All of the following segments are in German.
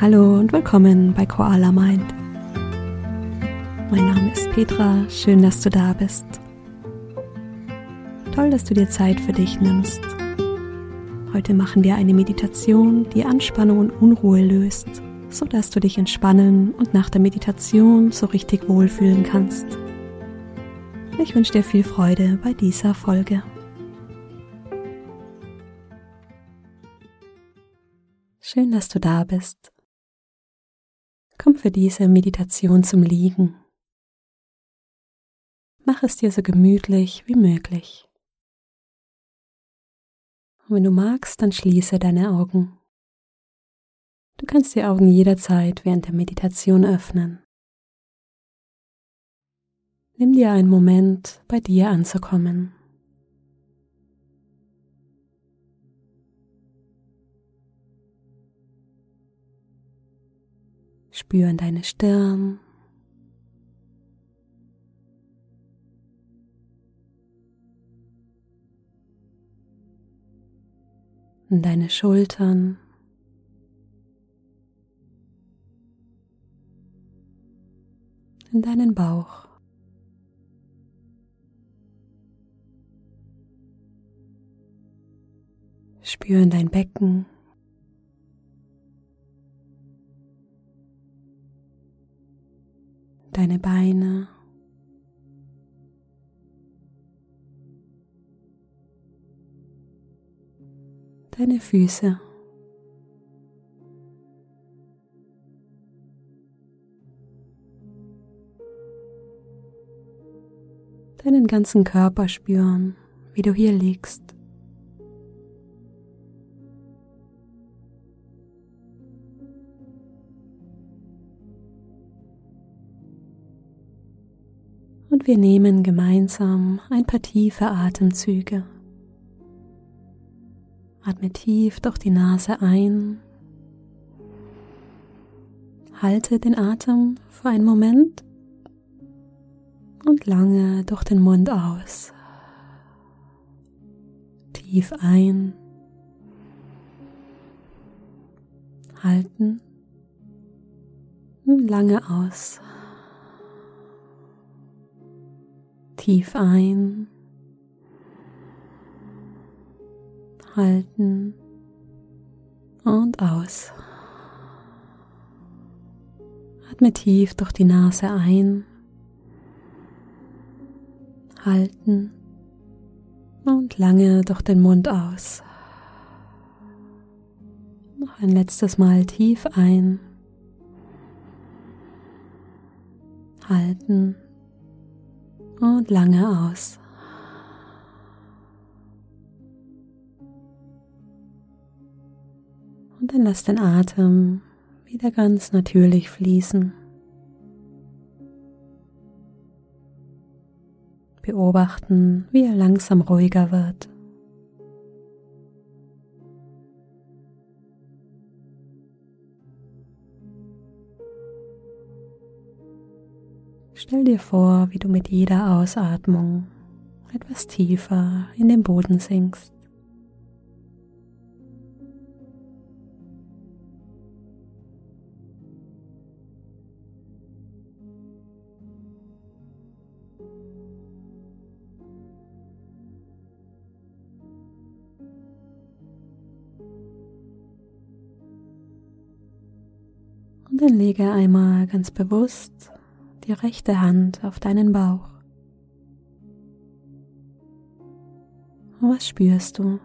Hallo und willkommen bei Koala Mind. Mein Name ist Petra, schön, dass du da bist. Toll, dass du dir Zeit für dich nimmst. Heute machen wir eine Meditation, die Anspannung und Unruhe löst, sodass du dich entspannen und nach der Meditation so richtig wohlfühlen kannst. Ich wünsche dir viel Freude bei dieser Folge. Schön, dass du da bist. Komm für diese Meditation zum Liegen. Mach es dir so gemütlich wie möglich. Und wenn du magst, dann schließe deine Augen. Du kannst die Augen jederzeit während der Meditation öffnen. Nimm dir einen Moment, bei dir anzukommen. Spüren deine Stirn. Deine Schultern. In deinen Bauch. Spüren dein Becken. Deine Beine. Deine Füße. Deinen ganzen Körper spüren, wie du hier liegst. Wir nehmen gemeinsam ein paar tiefe Atemzüge. Atme tief durch die Nase ein. Halte den Atem für einen Moment und lange durch den Mund aus. Tief ein. Halten. Lange aus. Tief ein, halten und aus. Atme tief durch die Nase ein, halten und lange durch den Mund aus. Noch ein letztes Mal tief ein, halten und lange aus. Und dann lass den Atem wieder ganz natürlich fließen. Beobachten, wie er langsam ruhiger wird. Stell dir vor, wie du mit jeder Ausatmung etwas tiefer in den Boden sinkst. Und dann lege einmal ganz bewusst die rechte Hand auf deinen Bauch. Was spürst du?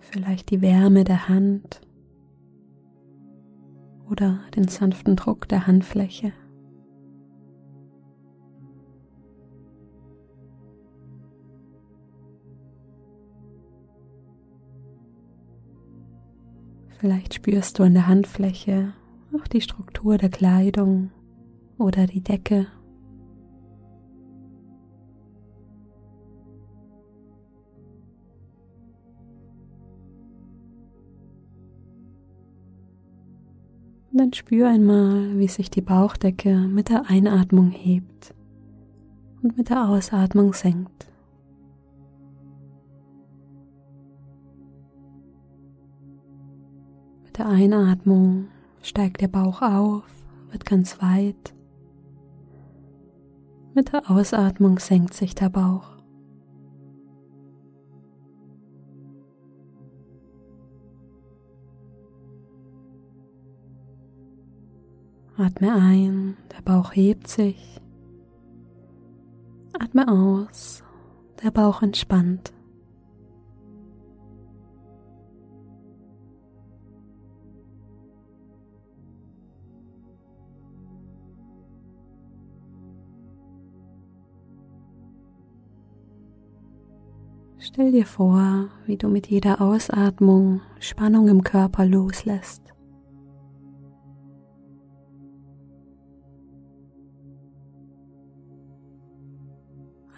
Vielleicht die Wärme der Hand oder den sanften Druck der Handfläche. Vielleicht spürst du an der Handfläche auch die Struktur der Kleidung oder die Decke. Und dann spür einmal, wie sich die Bauchdecke mit der Einatmung hebt und mit der Ausatmung senkt. Mit der Einatmung steigt der Bauch auf, wird ganz weit. Mit der Ausatmung senkt sich der Bauch. Atme ein, der Bauch hebt sich. Atme aus, der Bauch entspannt. Stell dir vor, wie du mit jeder Ausatmung Spannung im Körper loslässt.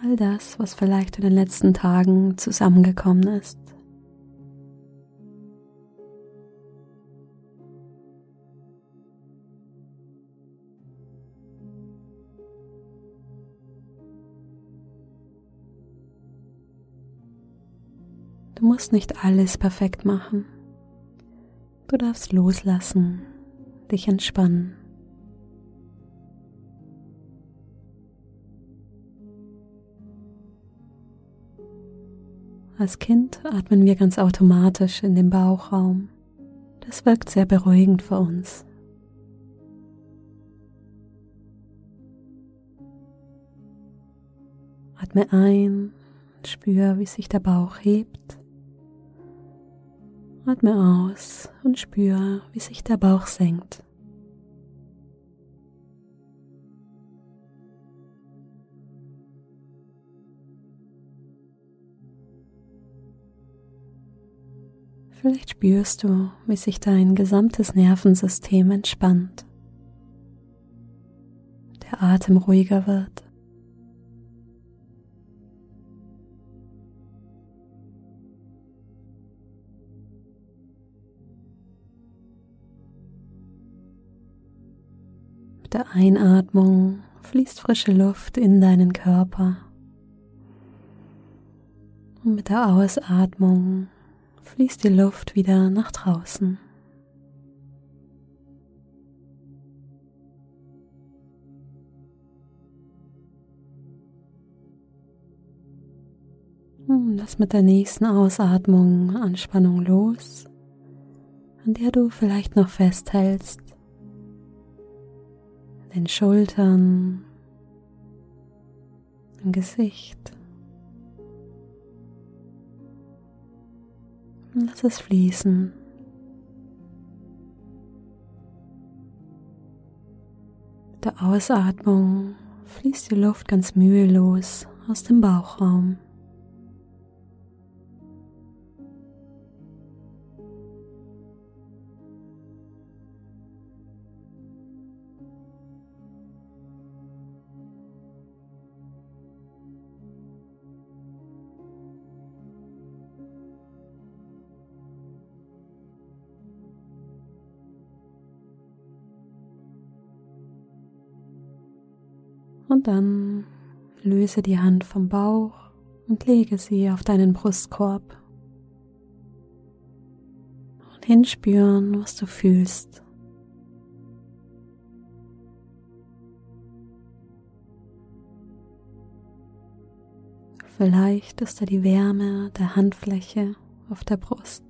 all das, was vielleicht in den letzten Tagen zusammengekommen ist. Musst nicht alles perfekt machen. Du darfst loslassen, dich entspannen. Als Kind atmen wir ganz automatisch in den Bauchraum. Das wirkt sehr beruhigend für uns. Atme ein, spür, wie sich der Bauch hebt. Atme aus und spür, wie sich der Bauch senkt. Vielleicht spürst du, wie sich dein gesamtes Nervensystem entspannt, der Atem ruhiger wird. Der Einatmung fließt frische Luft in deinen Körper. Und mit der Ausatmung fließt die Luft wieder nach draußen. Lass mit der nächsten Ausatmung Anspannung los, an der du vielleicht noch festhältst. Den Schultern, im Gesicht. Lass es fließen. Der Ausatmung fließt die Luft ganz mühelos aus dem Bauchraum. Dann löse die Hand vom Bauch und lege sie auf deinen Brustkorb. Und hinspüren, was du fühlst. Vielleicht ist da die Wärme der Handfläche auf der Brust,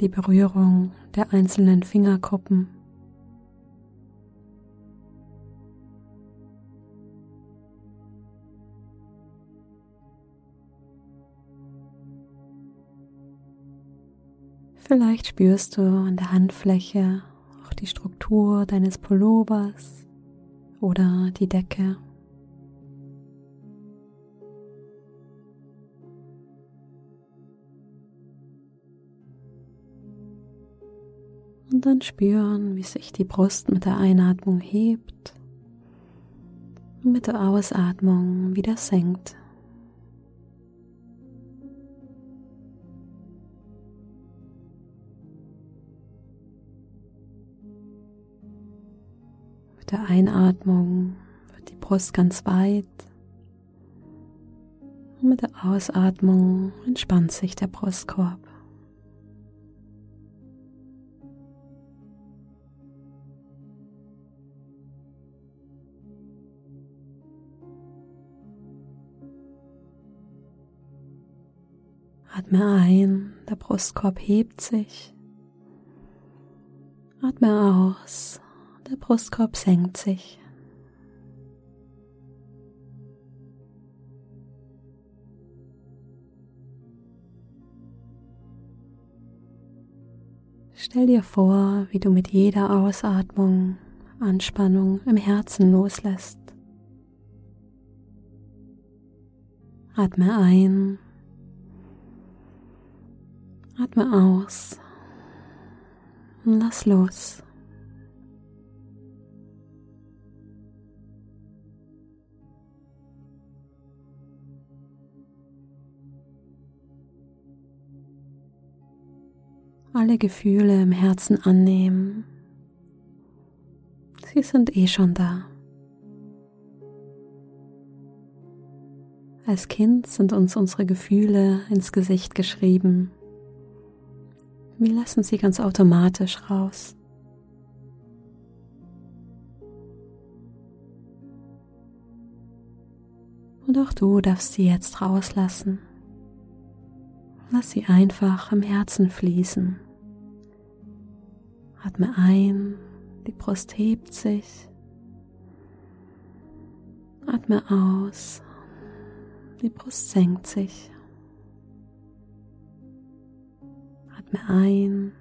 die Berührung der einzelnen Fingerkuppen Vielleicht spürst du an der Handfläche auch die Struktur deines Pullovers oder die Decke. Und dann spüren, wie sich die Brust mit der Einatmung hebt und mit der Ausatmung wieder senkt. der Einatmung wird die Brust ganz weit. Und mit der Ausatmung entspannt sich der Brustkorb. Atme ein, der Brustkorb hebt sich. Atme aus, der Brustkorb senkt sich. Stell dir vor, wie du mit jeder Ausatmung Anspannung im Herzen loslässt. Atme ein, atme aus und lass los. Alle Gefühle im Herzen annehmen Sie sind eh schon da. Als Kind sind uns unsere Gefühle ins Gesicht geschrieben. Wir lassen sie ganz automatisch raus. Und auch du darfst sie jetzt rauslassen. Lass sie einfach im Herzen fließen. Atme ein die Brust hebt sich. Atme aus. Die Brust senkt sich. Atme ein.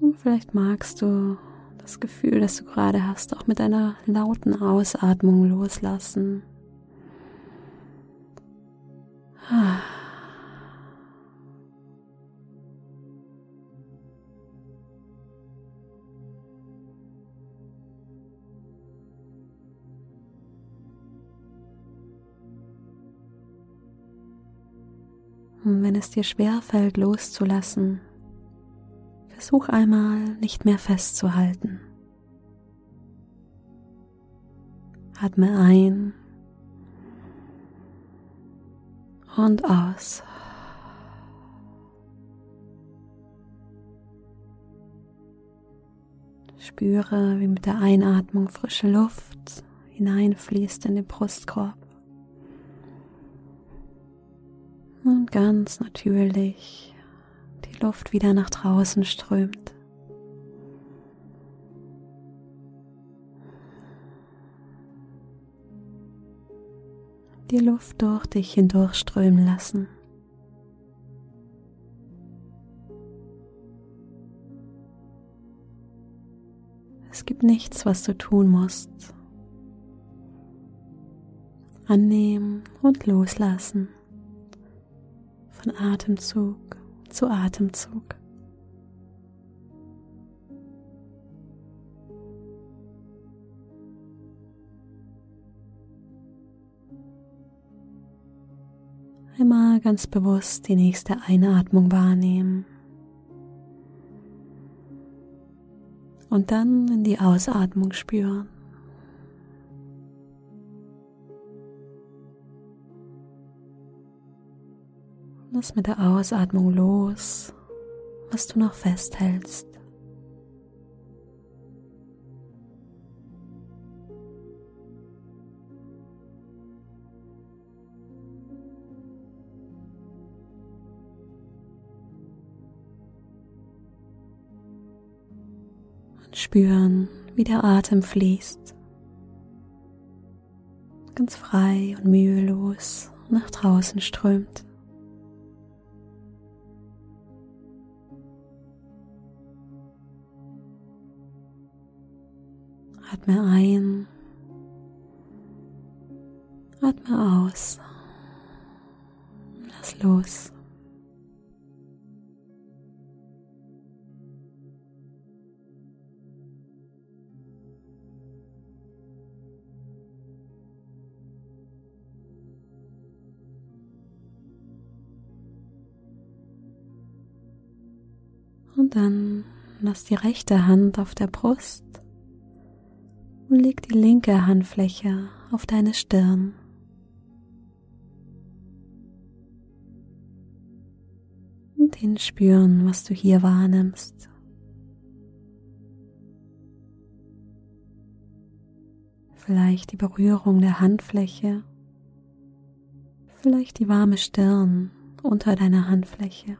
Und vielleicht magst du das Gefühl, das du gerade hast, auch mit einer lauten Ausatmung loslassen. Und wenn es dir schwer fällt, loszulassen, versuch einmal nicht mehr festzuhalten. Atme ein und aus. Spüre, wie mit der Einatmung frische Luft hineinfließt in den Brustkorb. und ganz natürlich die Luft wieder nach draußen strömt. Die Luft durch dich hindurchströmen lassen. Es gibt nichts, was du tun musst. Annehmen und loslassen von Atemzug zu Atemzug. Ganz bewusst die nächste Einatmung wahrnehmen. Und dann in die Ausatmung spüren. Lass mit der Ausatmung los, was du noch festhältst. Spüren, wie der Atem fließt. Ganz frei und mühelos nach draußen strömt. Atme ein, atme aus, lass los. Dann lass die rechte Hand auf der Brust und leg die linke Handfläche auf deine Stirn. Und hinspüren, was du hier wahrnimmst. Vielleicht die Berührung der Handfläche Vielleicht die warme Stirn unter deiner Handfläche.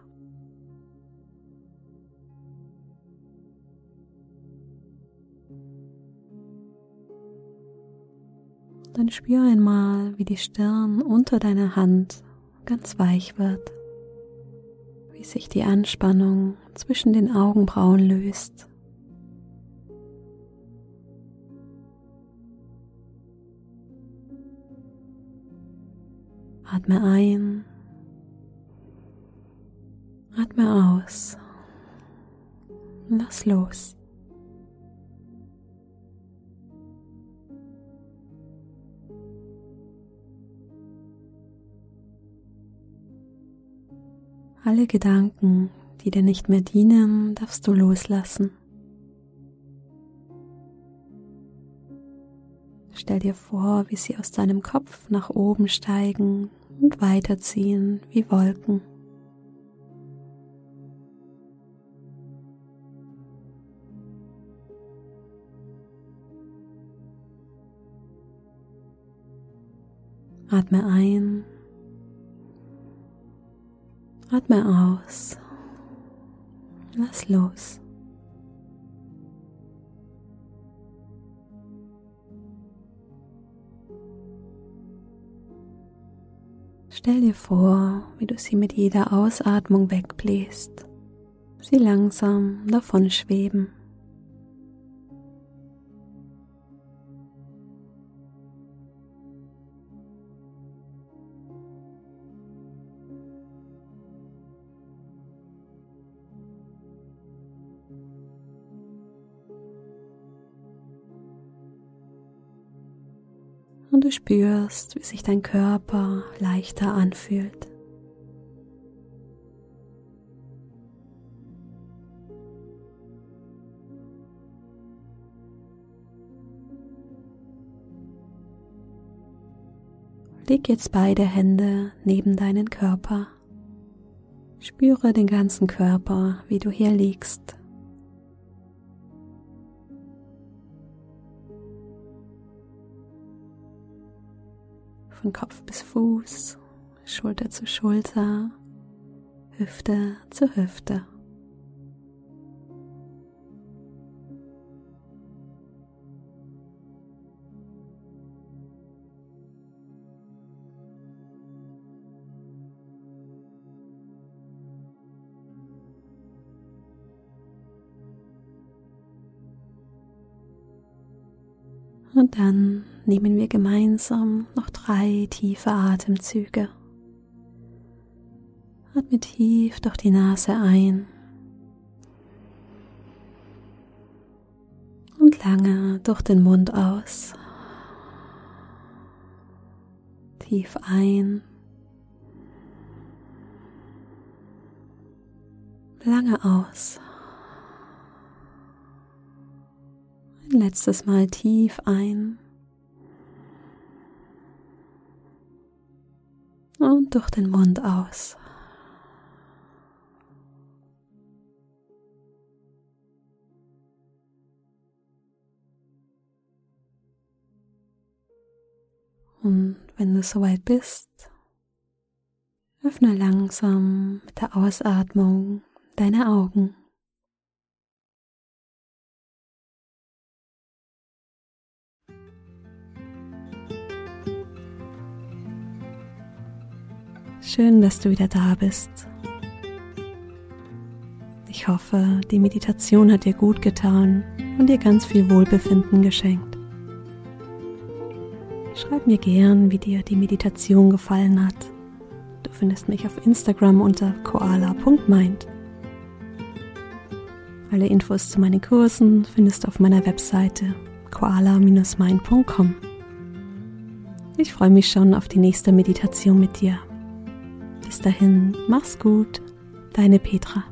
Dann spür einmal, wie die Stirn unter deiner Hand ganz weich wird, wie sich die Anspannung zwischen den Augenbrauen löst. Atme ein, atme aus, lass los. Alle Gedanken, die dir nicht mehr dienen, darfst du loslassen. Stell dir vor, wie sie aus deinem Kopf nach oben steigen und weiterziehen wie Wolken. Atme ein Atme aus. Lass los. Stell dir vor, wie du sie mit jeder Ausatmung wegbläst, sie langsam davon schweben. Du spürst, wie sich dein Körper leichter anfühlt. Leg jetzt beide Hände neben deinen Körper. Spüre den ganzen Körper, wie du hier liegst. Von Kopf bis Fuß, Schulter zu Schulter, Hüfte zu Hüfte. Und dann nehmen wir gemeinsam noch drei tiefe Atemzüge. Atme tief durch die Nase ein und lange durch den Mund aus. Tief ein, lange aus. Ein letztes Mal tief ein. Und durch den Mund aus. Und wenn du soweit bist, öffne langsam mit der Ausatmung deine Augen. Schön, dass du wieder da bist. Ich hoffe, die Meditation hat dir gut getan und dir ganz viel Wohlbefinden geschenkt. Schreib mir gern, wie dir die Meditation gefallen hat. Du findest mich auf Instagram unter koala.mind. Alle Infos zu meinen Kursen findest du auf meiner Webseite koala-mind.com. Ich freue mich schon auf die nächste Meditation mit dir. Bis dahin, mach's gut, deine Petra.